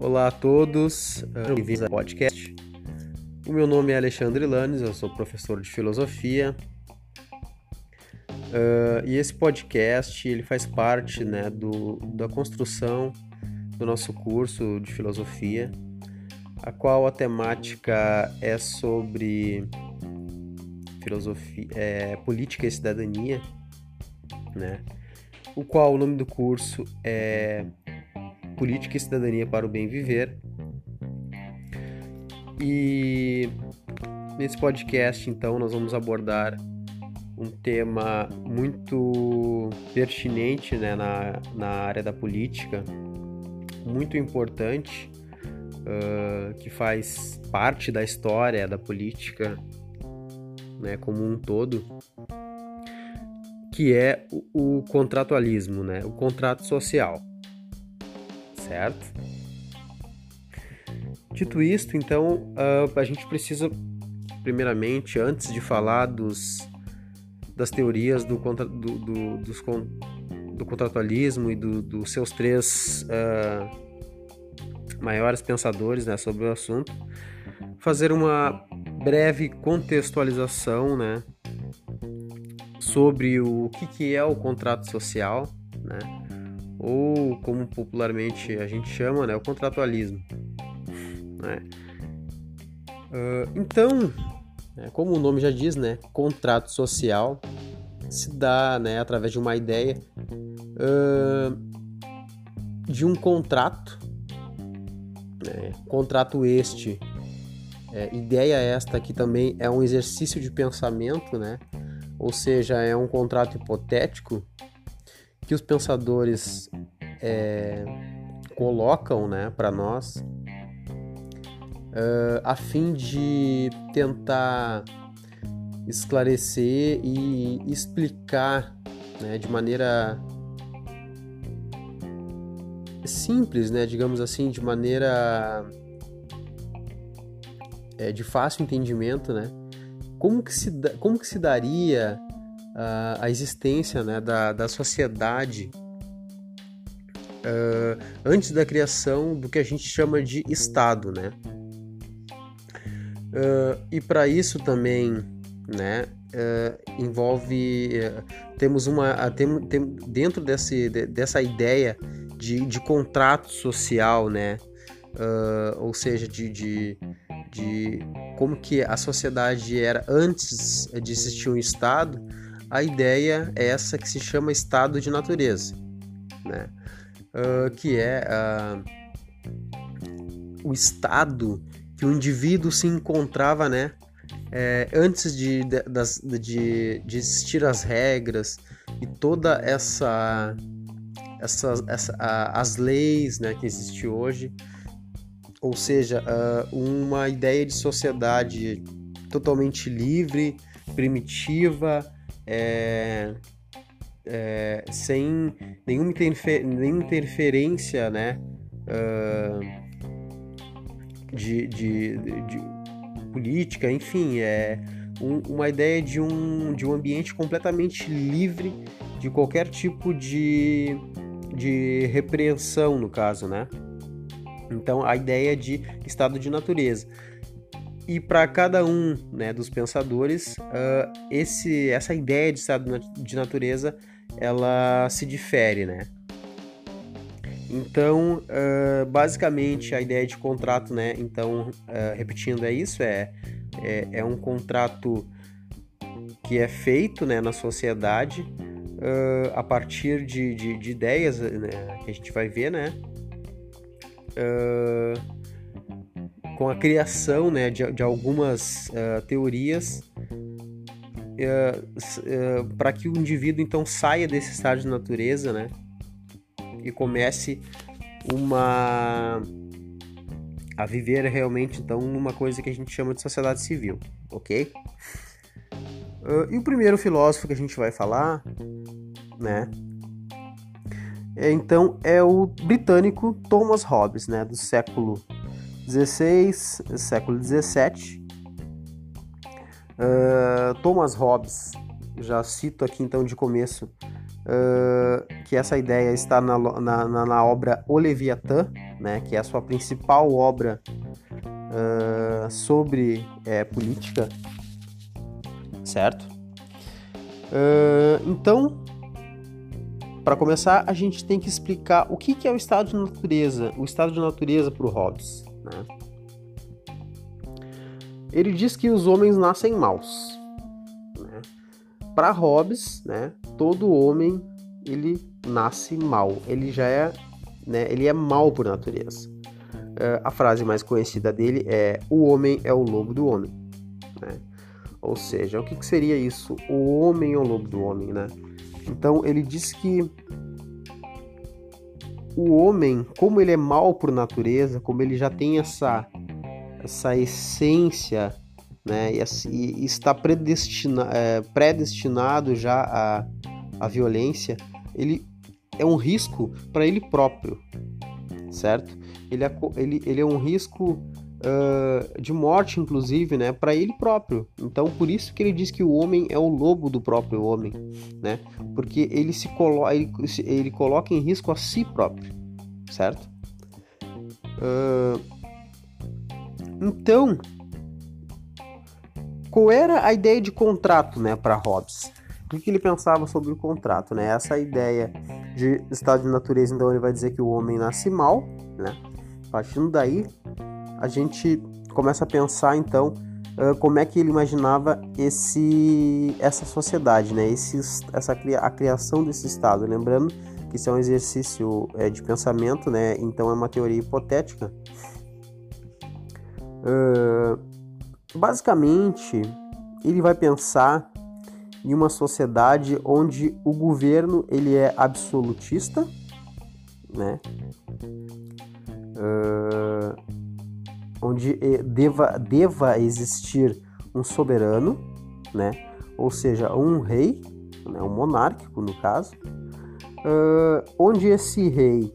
Olá a todos, bem-vindos ao podcast. O meu nome é Alexandre Lanes, eu sou professor de filosofia. Uh, e esse podcast ele faz parte né, do, da construção do nosso curso de filosofia, a qual a temática é sobre filosofia, é, política e cidadania, né? O qual o nome do curso é Política e Cidadania para o Bem Viver. E nesse podcast, então, nós vamos abordar um tema muito pertinente né, na, na área da política, muito importante, uh, que faz parte da história da política né, como um todo, que é o, o contratualismo, né, o contrato social certo? Dito isto, então, uh, a gente precisa, primeiramente, antes de falar dos, das teorias do, contra, do, do, dos, do contratualismo e dos do seus três uh, maiores pensadores né, sobre o assunto, fazer uma breve contextualização né, sobre o que, que é o contrato social, né, ou como popularmente a gente chama, né, o contratualismo. Né? Uh, então, né, como o nome já diz, né, contrato social se dá né, através de uma ideia uh, de um contrato, né, contrato este, é, ideia esta que também é um exercício de pensamento, né, ou seja, é um contrato hipotético que os pensadores é, colocam né, para nós uh, a fim de tentar esclarecer e explicar né, de maneira simples, né, digamos assim, de maneira é, de fácil entendimento, né, como que se, como que se daria uh, a existência né, da, da sociedade uh, antes da criação do que a gente chama de Estado, né? Uh, e para isso também, né, uh, envolve temos uma tem, tem, dentro desse, de, dessa ideia de, de contrato social, né, ou seja, de, de, de como que a sociedade era antes de existir um Estado, a ideia é essa que se chama estado de natureza, né? uh, que é uh, o estado que o indivíduo se encontrava, né? É, antes de, de, de, de, existir as regras e toda essa, essa, essa a, as leis né, que existem hoje, ou seja, uh, uma ideia de sociedade totalmente livre, primitiva, é, é, sem nenhuma, interfer nenhuma interferência né, uh, de, de, de, política, enfim, é um, uma ideia de um, de um ambiente completamente livre de qualquer tipo de, de repreensão, no caso, né? Então, a ideia de estado de natureza. E para cada um né, dos pensadores, uh, esse, essa ideia de estado de natureza ela se difere, né? Então, uh, basicamente, a ideia de contrato, né? Então, uh, repetindo, é isso: é, é, é, um contrato que é feito né, na sociedade uh, a partir de, de, de, ideias né, que a gente vai ver, né? com a criação né, de, de algumas teorias para que o indivíduo então saia desse estado de natureza, né? E comece uma a viver realmente então numa coisa que a gente chama de sociedade civil, ok? Uh, e o primeiro filósofo que a gente vai falar, né, é, então é o britânico Thomas Hobbes, né, do século 16, século 17. Uh, Thomas Hobbes, já cito aqui então de começo uh, que essa ideia está na, na, na, obra O Leviatã, né, que é a sua principal obra uh, sobre é, política, certo? então, para começar, a gente tem que explicar o que, que é o estado de natureza, o estado de natureza para o Hobbes. Né? Ele diz que os homens nascem maus. Para Hobbes, né, todo homem ele nasce mal. Ele já é, né, ele é mal por natureza. Uh, a frase mais conhecida dele é: "O homem é o lobo do homem". Né? Ou seja, o que, que seria isso? O homem é o lobo do homem, né? Então ele diz que o homem, como ele é mal por natureza, como ele já tem essa essa essência, né, e, e está predestina, é, predestinado já à, à violência, ele é um risco para ele próprio, certo? Ele é, ele, ele é um risco uh, de morte, inclusive, né, para ele próprio. Então, por isso que ele diz que o homem é o lobo do próprio homem, né? Porque ele se colo ele, ele coloca em risco a si próprio, certo? Uh, então, qual era a ideia de contrato, né, para Hobbes? O que ele pensava sobre o contrato, né? Essa ideia de estado de natureza, então ele vai dizer que o homem nasce mal, né? Partindo daí, a gente começa a pensar então como é que ele imaginava esse essa sociedade, né? Esse, essa a criação desse estado. Lembrando que isso é um exercício é, de pensamento, né? Então é uma teoria hipotética. Uh, basicamente, ele vai pensar em uma sociedade onde o governo ele é absolutista, né? Uh, onde eh, deva, deva existir um soberano, né? ou seja, um rei, né? um monárquico no caso, uh, onde esse rei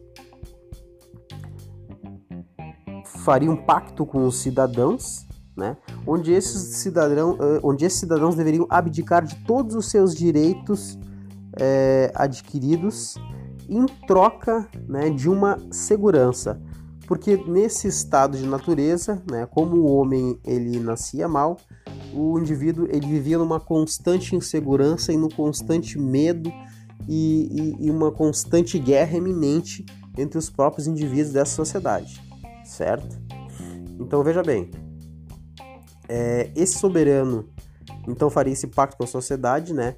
faria um pacto com os cidadãos, né? onde, esses cidadão, onde esses cidadãos deveriam abdicar de todos os seus direitos é, adquiridos em troca né, de uma segurança porque nesse estado de natureza, né, como o homem ele nascia mal, o indivíduo ele vivia numa constante insegurança e no constante medo e, e, e uma constante guerra eminente entre os próprios indivíduos dessa sociedade, certo? Então veja bem, é, esse soberano então faria esse pacto com a sociedade, né?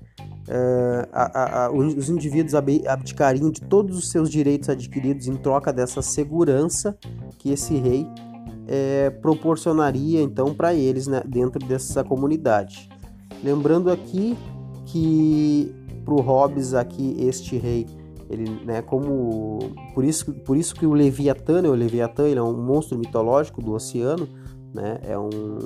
uh, a, a, os indivíduos abdicariam de todos os seus direitos adquiridos em troca dessa segurança que esse rei é, proporcionaria então para eles né, dentro dessa comunidade. Lembrando aqui que para o Hobbes aqui este rei ele, né, como por isso, por isso que o Leviatã, né, o Leviatã ele é um monstro mitológico do oceano, né, é um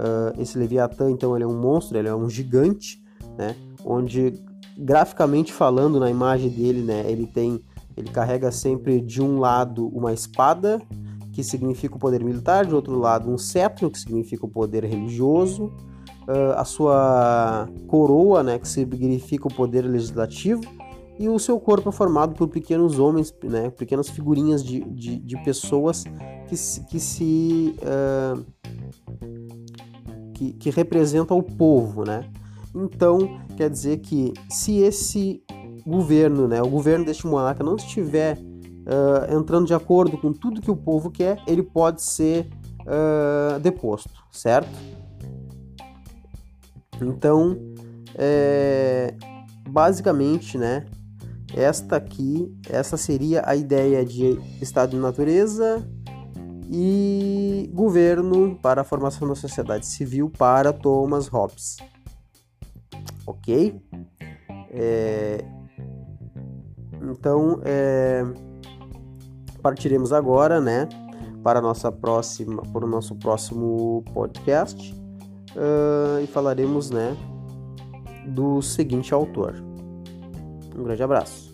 uh, esse Leviatã então ele é um monstro, ele é um gigante, né, onde graficamente falando na imagem dele, né, ele tem ele carrega sempre de um lado uma espada, que significa o poder militar, de outro lado um cetro, que significa o poder religioso, uh, a sua coroa, né, que significa o poder legislativo, e o seu corpo é formado por pequenos homens, né, pequenas figurinhas de, de, de pessoas que, que se uh, que, que representam o povo, né? Então, quer dizer que se esse governo, né, o governo deste monarca não estiver uh, entrando de acordo com tudo que o povo quer, ele pode ser uh, deposto, certo? Então, é, basicamente, né, esta aqui, essa seria a ideia de estado de natureza e governo para a formação da sociedade civil para Thomas Hobbes ok? É, então, é, partiremos agora, né, para nossa próxima, para o nosso próximo podcast uh, e falaremos, né, do seguinte autor. Um grande abraço.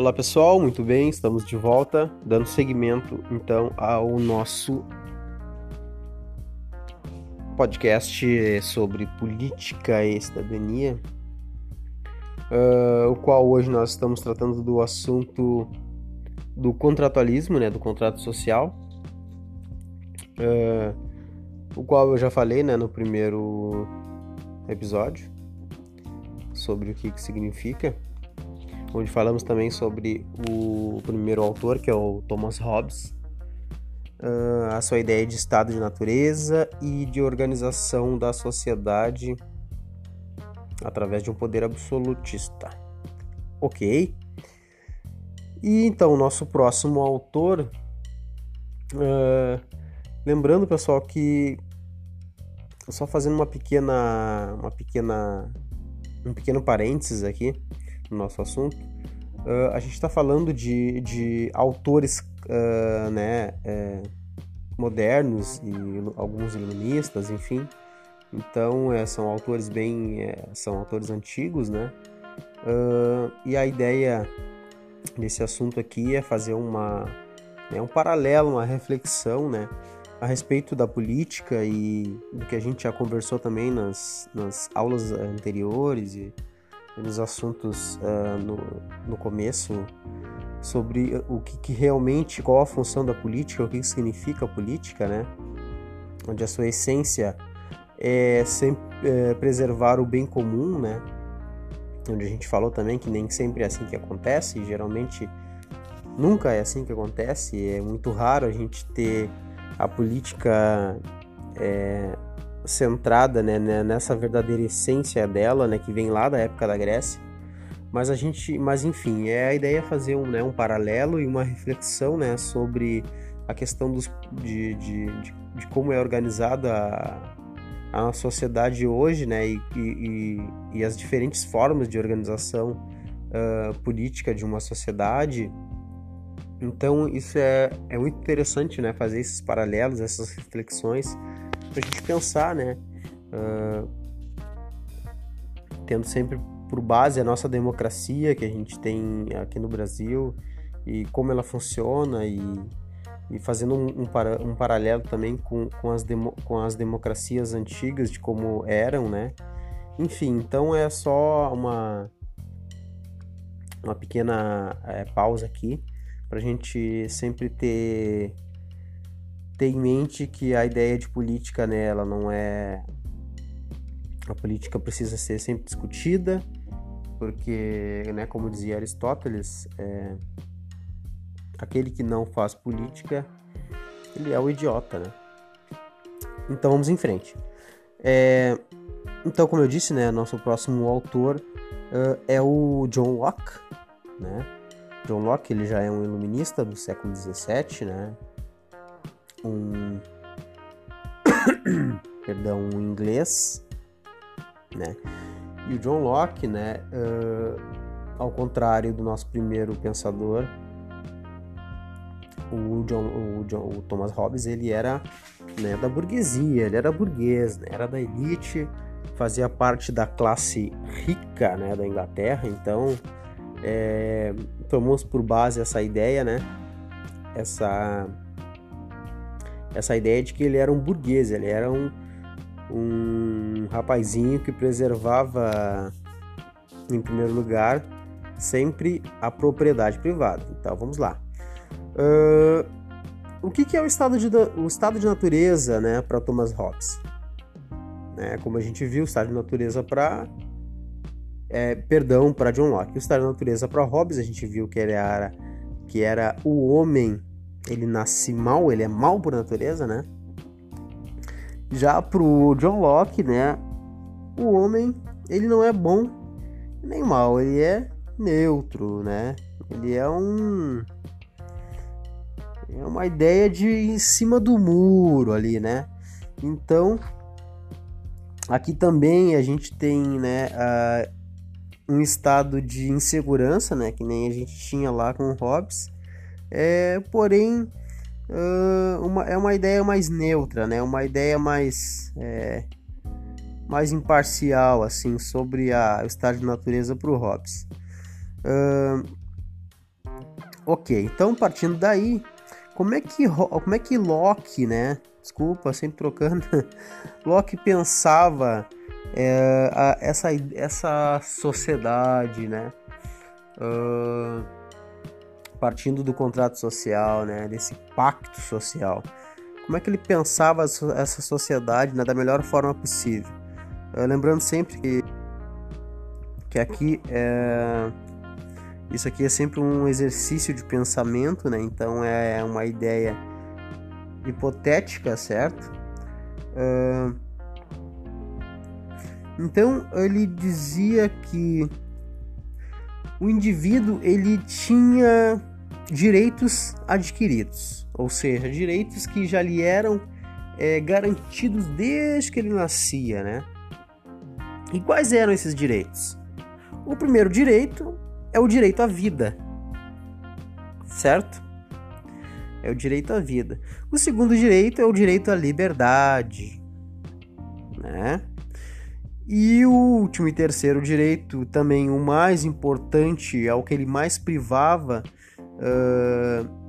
Olá pessoal, muito bem, estamos de volta, dando seguimento então ao nosso podcast sobre política e cidadania, uh, o qual hoje nós estamos tratando do assunto do contratualismo, né, do contrato social, uh, o qual eu já falei né, no primeiro episódio sobre o que, que significa, onde falamos também sobre o primeiro autor, que é o Thomas Hobbes, uh, a sua ideia de estado de natureza e de organização da sociedade através de um poder absolutista. Ok? E então, nosso próximo autor. Uh, lembrando, pessoal, que só fazendo uma pequena, uma pequena, um pequeno parênteses aqui no nosso assunto, uh, a gente está falando de, de autores, uh, né, é, modernos e alguns iluministas, enfim. Então, é, são autores bem, é, são autores antigos, né? e a ideia desse assunto aqui é fazer uma, né, um paralelo, uma reflexão, né, a respeito da política e do que a gente já conversou também nas, nas aulas anteriores e, nos assuntos uh, no, no começo sobre o que, que, realmente, qual a função da política, o que, que significa a política, né, onde a sua essência é sempre é, preservar o bem comum, né, onde a gente falou também que nem sempre é assim que acontece, geralmente nunca é assim que acontece, é muito raro a gente ter a política é, centrada né, né, nessa verdadeira essência dela, né, que vem lá da época da Grécia. Mas a gente, mas enfim, é a ideia é fazer um, né, um paralelo e uma reflexão, né, sobre a questão dos, de, de, de, de como é organizada a, a sociedade hoje, né, e, e, e as diferentes formas de organização uh, política de uma sociedade. Então isso é, é muito interessante, né, fazer esses paralelos, essas reflexões, para a gente pensar, né, uh, tendo sempre por base a nossa democracia que a gente tem aqui no Brasil e como ela funciona e e fazendo um, um, para, um paralelo também com, com, as demo, com as democracias antigas, de como eram, né? Enfim, então é só uma, uma pequena é, pausa aqui para a gente sempre ter, ter em mente que a ideia de política né, não é. A política precisa ser sempre discutida, porque, né, como dizia Aristóteles, é, aquele que não faz política, ele é o idiota, né? Então vamos em frente. É, então, como eu disse, né, nosso próximo autor uh, é o John Locke, né? John Locke ele já é um iluminista do século XVII, né? Um perdão, um inglês, né? E o John Locke, né, uh, ao contrário do nosso primeiro pensador, o, John, o, John, o Thomas Hobbes ele era né, da burguesia, ele era burguês, né, era da elite, fazia parte da classe rica né, da Inglaterra, então é, tomamos por base essa ideia, né, essa, essa ideia de que ele era um burguês, ele era um, um rapazinho que preservava, em primeiro lugar, sempre a propriedade privada. Então vamos lá. Uh, o que, que, é o estado de, o estado de natureza né, para Thomas Hobbes? É, como a gente viu, o estado de natureza para. É, perdão, para John Locke. O estado de natureza para Hobbes, a gente viu que ele era, que era o homem, ele nasce mal, ele é mal por natureza, né? Já pro John Locke, né? O homem, ele não é bom nem mal, ele é neutro, né? Ele é um é uma ideia de em cima do muro ali, né? Então, aqui também a gente tem, né, um estado de insegurança, né, que nem a gente tinha lá com o Hobbes. É, porém, uh, uma, é uma ideia mais neutra, né? Uma ideia mais é, mais imparcial, assim, sobre a, o estado de natureza para o Hobbes. Uh, ok, então partindo daí, como é que como é que Locke, né? Desculpa, sempre trocando. Locke pensava é, a, essa, essa sociedade, né? Uh, partindo do contrato social, né? Desse pacto social. Como é que ele pensava essa sociedade né, da melhor forma possível? Uh, lembrando sempre que, que aqui é, isso aqui é sempre um exercício de pensamento, né? Então é uma ideia hipotética, certo? Uh, então ele dizia que o indivíduo ele tinha direitos adquiridos, ou seja, direitos que já lhe eram é, garantidos desde que ele nascia, né? E quais eram esses direitos? O primeiro direito é o direito à vida, certo? É o direito à vida. O segundo direito é o direito à liberdade, né? E o último e terceiro direito, também o mais importante, é o que ele mais privava. Uh,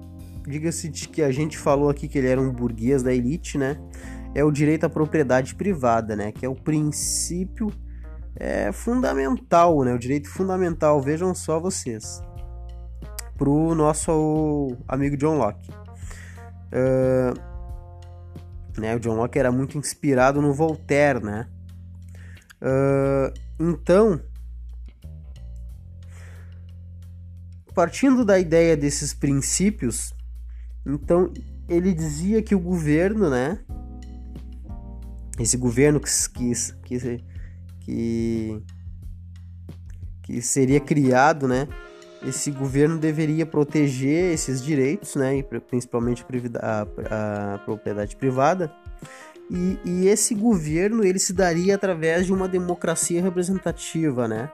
Diga-se de que a gente falou aqui que ele era um burguês da elite, né? É o direito à propriedade privada, né? Que é o princípio é, fundamental, né? O direito fundamental, vejam só vocês. Pro nosso amigo John Locke. Uh, né, o John Locke era muito inspirado no Voltaire, né? Uh, então, partindo da ideia desses princípios, então ele dizia que o governo, né? Esse governo que, que, que, que seria criado, né? Esse governo deveria proteger esses direitos, né? Principalmente a, a, propriedade privada e, e, esse governo ele se daria através de uma democracia representativa, né?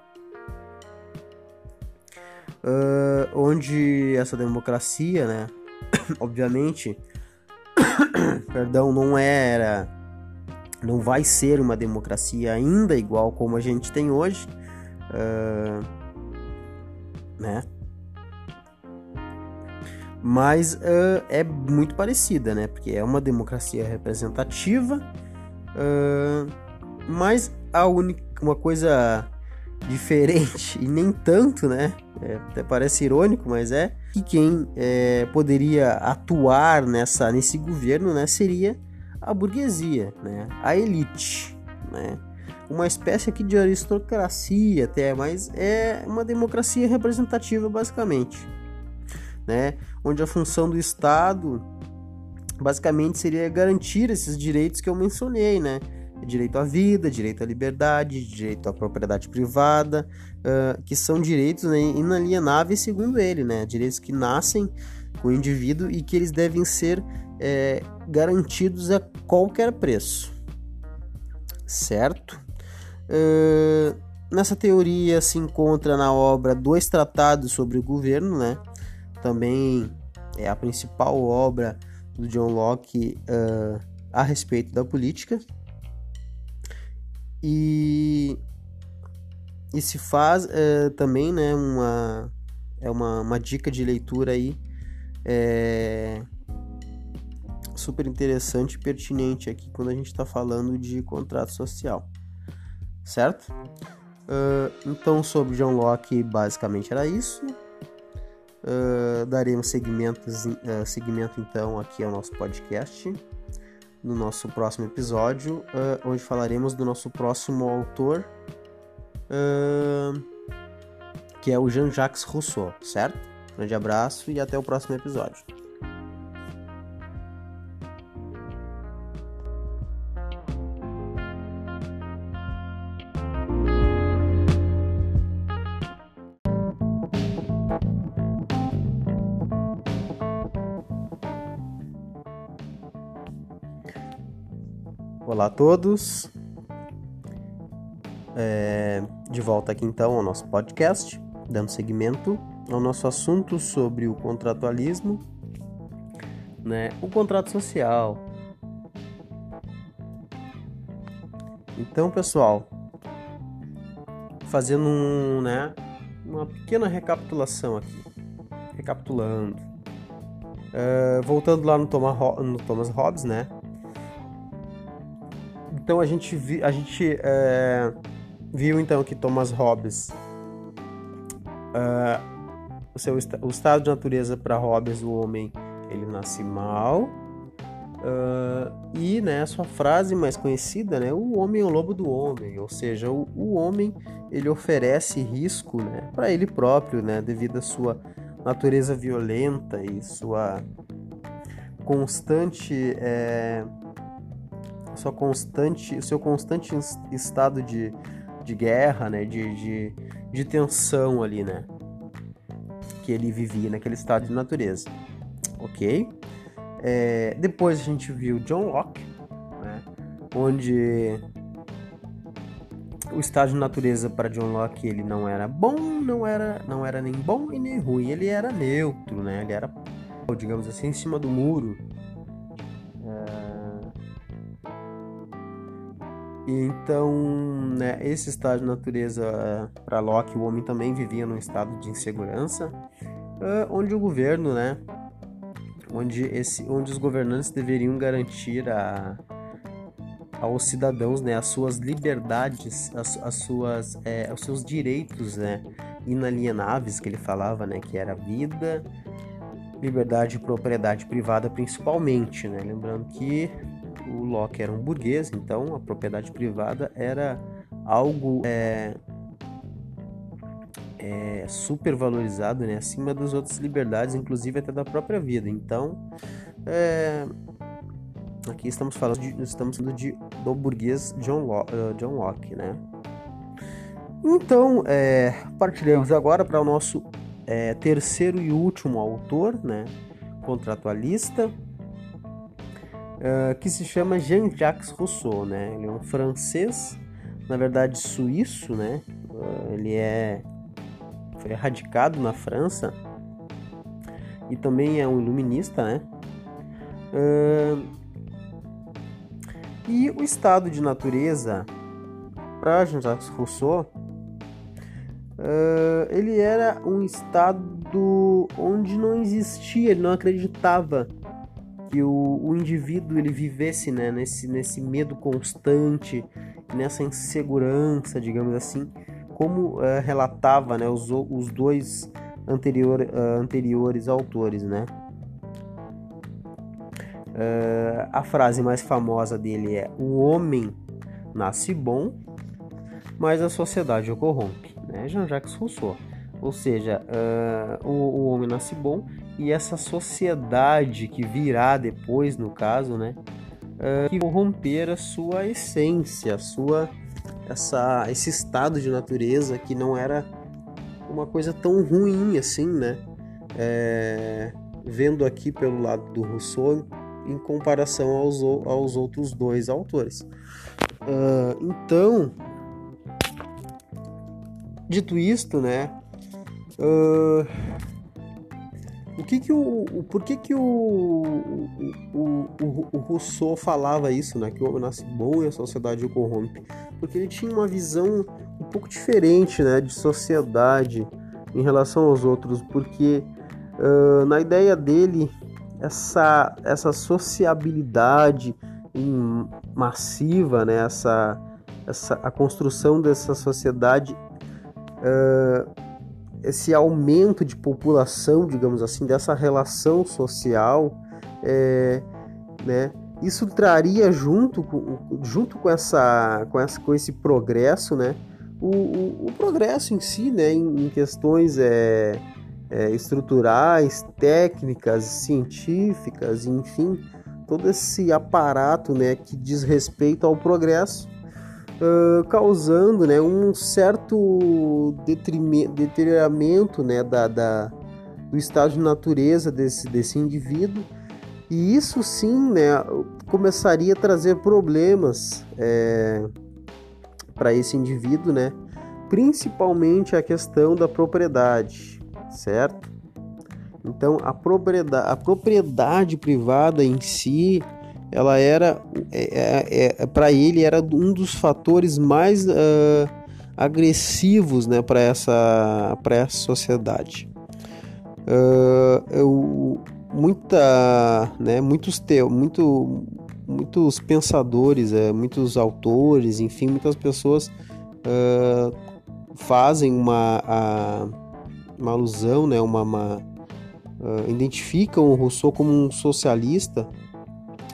Uh, onde essa democracia, né? Obviamente, perdão, não era, não vai ser uma democracia ainda igual como a gente tem hoje, uh, né? mas uh, é muito parecida, né? Porque é uma democracia representativa, mas a única uma coisa diferente e nem tanto, né? É, até parece irônico, mas é que quem é, poderia atuar nessa nesse governo, né? Seria a burguesia, né? A elite, né? Uma espécie aqui de aristocracia até, mas é uma democracia representativa basicamente né? Onde a função do Estado basicamente seria garantir esses direitos que eu mencionei, né? Direito à vida, direito à liberdade, direito à propriedade privada, uh, que são direitos né, inalienáveis segundo ele, né? Direitos que nascem com o indivíduo e que eles devem ser é, garantidos a qualquer preço, certo? Uh, nessa teoria se encontra na obra dois tratados sobre o governo, né? também é a principal obra do John Locke uh, a respeito da política. E, e se faz uh, também né, uma, é uma, uma dica de leitura aí é, super interessante e pertinente aqui quando a gente está falando de contrato social, certo? Uh, então, sobre John Locke, basicamente era isso. Uh, daremos segmentos, uh, segmento então aqui ao nosso podcast no nosso próximo episódio, uh, onde falaremos do nosso próximo autor, que é o Jean-Jacques Rousseau, certo? Grande abraço e até o próximo episódio. Olá a todos. É, de volta aqui então ao nosso podcast, dando seguimento ao nosso assunto sobre o contratualismo, né? O contrato social. Então, pessoal, fazendo um, né, uma pequena recapitulação aqui. recapitulando. Uh, voltando lá no Thomas, no Thomas Hobbes, né? Então a gente, vi, a gente é, viu então que Thomas Hobbes, uh, o, seu, o estado de natureza para Hobbes, o homem, ele nasce mal, uh, e né, a sua frase mais conhecida, né, o homem é o lobo do homem, ou seja, o, o homem ele oferece risco né, para ele próprio, né, devido à sua natureza violenta e sua constante é, sua constante, seu constante estado de, de guerra, né, de, de, de tensão ali, né, que ele vivia naquele estado de natureza, ok? É, depois a gente viu John Locke, né, onde o estado de natureza para John Locke ele não era bom, não era, não era nem bom e nem ruim, ele era neutro, né? Ele era, digamos assim, em cima do muro. Então, né, esse estado de natureza para Locke, o homem também vivia num estado de insegurança, onde o governo, né, onde, esse, onde os governantes deveriam garantir a, aos cidadãos né, as suas liberdades, as, as suas, é, os seus direitos né, inalienáveis que ele falava, né, que era vida, liberdade e propriedade privada principalmente, né? Lembrando que o Locke era um burguês, então a propriedade privada era algo é, é, super valorizado, né? acima das outras liberdades, inclusive até da própria vida. Então, é, aqui estamos falando de, estamos falando de do burguês John Locke, uh, John Locke né? Então, é, partiremos agora para o nosso é, terceiro e último autor, né? Contratualista, uh, que se chama Jean-Jacques Rousseau, né? Ele é um francês, na verdade suíço, né? Uh, ele é foi radicado na França e também é um iluminista, né? Uh, e o estado de natureza para Jean-Jacques Rousseau, ele era um estado onde não existia, ele não acreditava que o, o indivíduo ele vivesse né, nesse, nesse medo constante, nessa insegurança, digamos assim, como uh, relatava né, os, os dois anterior, uh, anteriores autores. Né? Uh, a frase mais famosa dele é: O homem nasce bom, mas a sociedade o corrompe. Né? Jean-Jacques Rousseau. Ou seja, o, o homem nasce bom e essa sociedade que virá depois, no caso, né, uh, que corromper a sua essência, a sua essa esse estado de natureza que não era uma coisa tão ruim assim, né? É, vendo aqui pelo lado do Rousseau em comparação aos, aos outros dois autores. Uh, então, dito isto, né? Uh, o que que o, o por que que o, o, o, o, Rousseau falava isso, né? Que o homem nasce bom e a sociedade o corrompe? Porque ele tinha uma visão um pouco diferente, né? De sociedade em relação aos outros, porque uh, na ideia dele essa essa sociabilidade massiva, né? Essa essa a construção dessa sociedade uh, esse aumento de população, digamos assim, dessa relação social, é, né? Isso traria junto com, junto com, essa, com, essa, com esse progresso, né? O, o, o progresso em si, né? Em, em questões é, é, estruturais, técnicas, científicas, enfim, todo esse aparato, né? Que diz respeito ao progresso uh, causando né, um certo deterioramento né, da, da, do estado de natureza desse, desse indivíduo. E isso sim né, começaria a trazer problemas é, para esse indivíduo, né? principalmente a questão da propriedade, certo? Então, a propriedade, a propriedade privada em si ela era é, é, é para ele era um dos fatores mais uh, agressivos né, para essa, essa sociedade. Uh, eu, muita, né, muitos teo, muito, muitos pensadores, é, muitos autores, enfim, muitas pessoas uh, fazem uma, a, uma alusão, né, uma, uma uh, identificam o Rousseau como um socialista,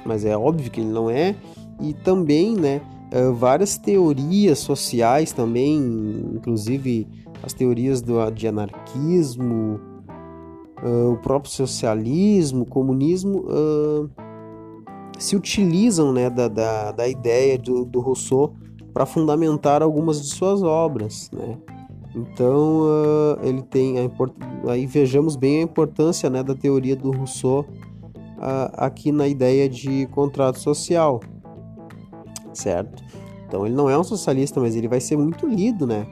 mas é óbvio que ele não é, e também, né, uh, várias teorias sociais também, inclusive as teorias do, de anarquismo, uh, o próprio socialismo, comunismo, uh, se utilizam né, da, da, da ideia do, do Rousseau para fundamentar algumas de suas obras. Né? Então, uh, ele tem a import... aí vejamos bem a importância né, da teoria do Rousseau aqui na ideia de contrato social, certo? Então, ele não é um socialista, mas ele vai ser muito lido, né?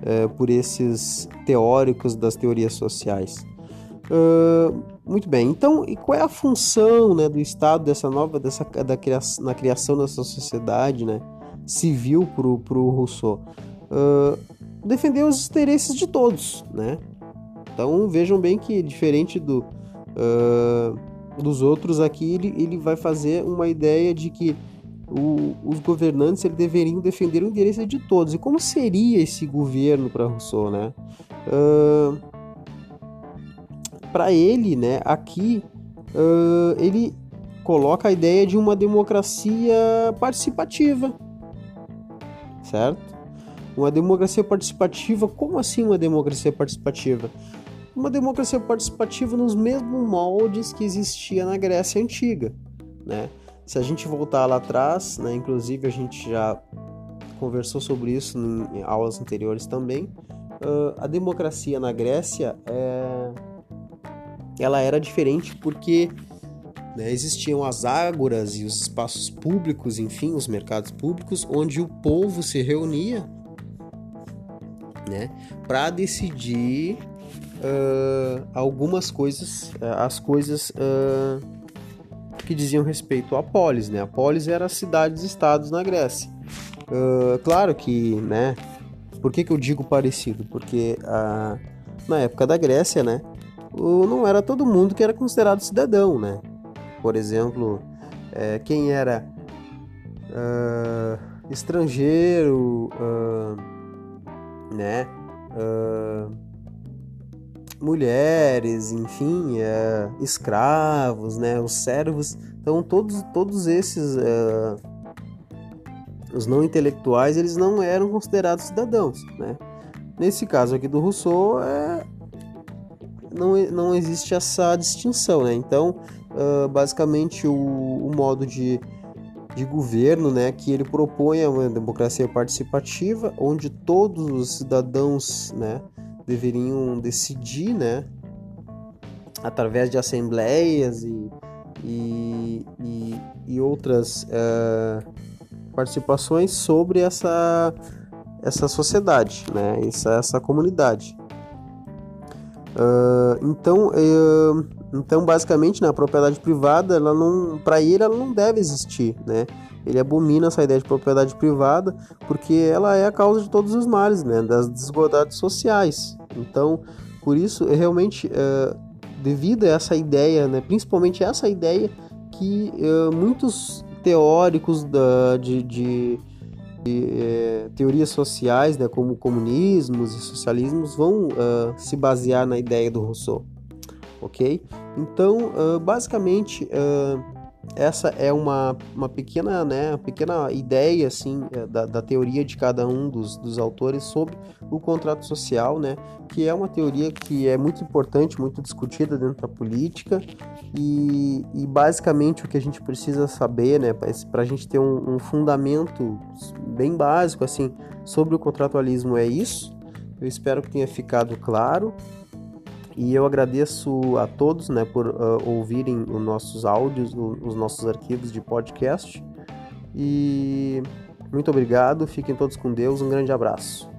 uh, por esses teóricos das teorias sociais. Uh, muito bem, então, e qual é a função né, do Estado dessa nova, dessa, da criação, na criação dessa sociedade né, civil para o Rousseau? Uh, defender os interesses de todos, né? Então vejam bem que diferente do, uh, dos outros aqui, ele, ele vai fazer uma ideia de que o, os governantes ele deveriam defender o interesse de todos. E como seria esse governo para Rousseau, né? Uh, para ele, né, aqui uh, ele coloca a ideia de uma democracia participativa, certo? Uma democracia participativa, como assim uma democracia participativa? Uma democracia participativa nos mesmos moldes que existia na Grécia Antiga, né? Se a gente voltar lá atrás, né, inclusive a gente já conversou sobre isso em aulas anteriores também, uh, a democracia na Grécia é... ela era diferente porque né, existiam as ágoras e os espaços públicos, enfim, os mercados públicos, onde o povo se reunia né, para decidir uh, algumas coisas, as coisas uh, que diziam respeito à polis, né? A polis era cidades-estados na Grécia. Uh, claro que, né? Por que, que eu digo parecido? Porque na época da Grécia, né? Não era todo mundo que era considerado cidadão, né? Por exemplo, é, quem era estrangeiro, né? Mulheres, enfim, é, escravos, né, os servos. Então todos, todos esses é, os não intelectuais eles não eram considerados cidadãos, né? Nesse caso aqui do Rousseau é, não, não existe essa distinção, né? Então uh, basicamente o, o modo de de governo, né, que ele propõe é uma democracia participativa, onde todos os cidadãos, né, deveriam decidir, né, através de assembleias e, e, e, e outras uh, participações sobre essa, essa sociedade, né, essa, essa comunidade. Uh, então, uh, então, basicamente, né, a propriedade privada, ela não, para ele, ela não deve existir, né? Ele abomina essa ideia de propriedade privada porque ela é a causa de todos os males, né, das desigualdades sociais. Então, por isso, é realmente, uh, devido a essa ideia, né, principalmente essa ideia que uh, muitos teóricos da, de, de, de teorias sociais, né, como comunismos e socialismos, vão uh, se basear na ideia do Rousseau, ok? Então, basicamente essa é uma, uma pequena né, uma pequena ideia assim é, da, da teoria de cada um dos, dos autores sobre o contrato social, né, que é uma teoria que é muito importante, muito discutida dentro da política e, e basicamente o que a gente precisa saber, né, para a gente ter um, um fundamento bem básico assim sobre o contratualismo é isso. Eu espero que tenha ficado claro. E eu agradeço a todos né, por uh, ouvirem os nossos áudios, os nossos arquivos de podcast. E muito obrigado, fiquem todos com Deus, um grande abraço.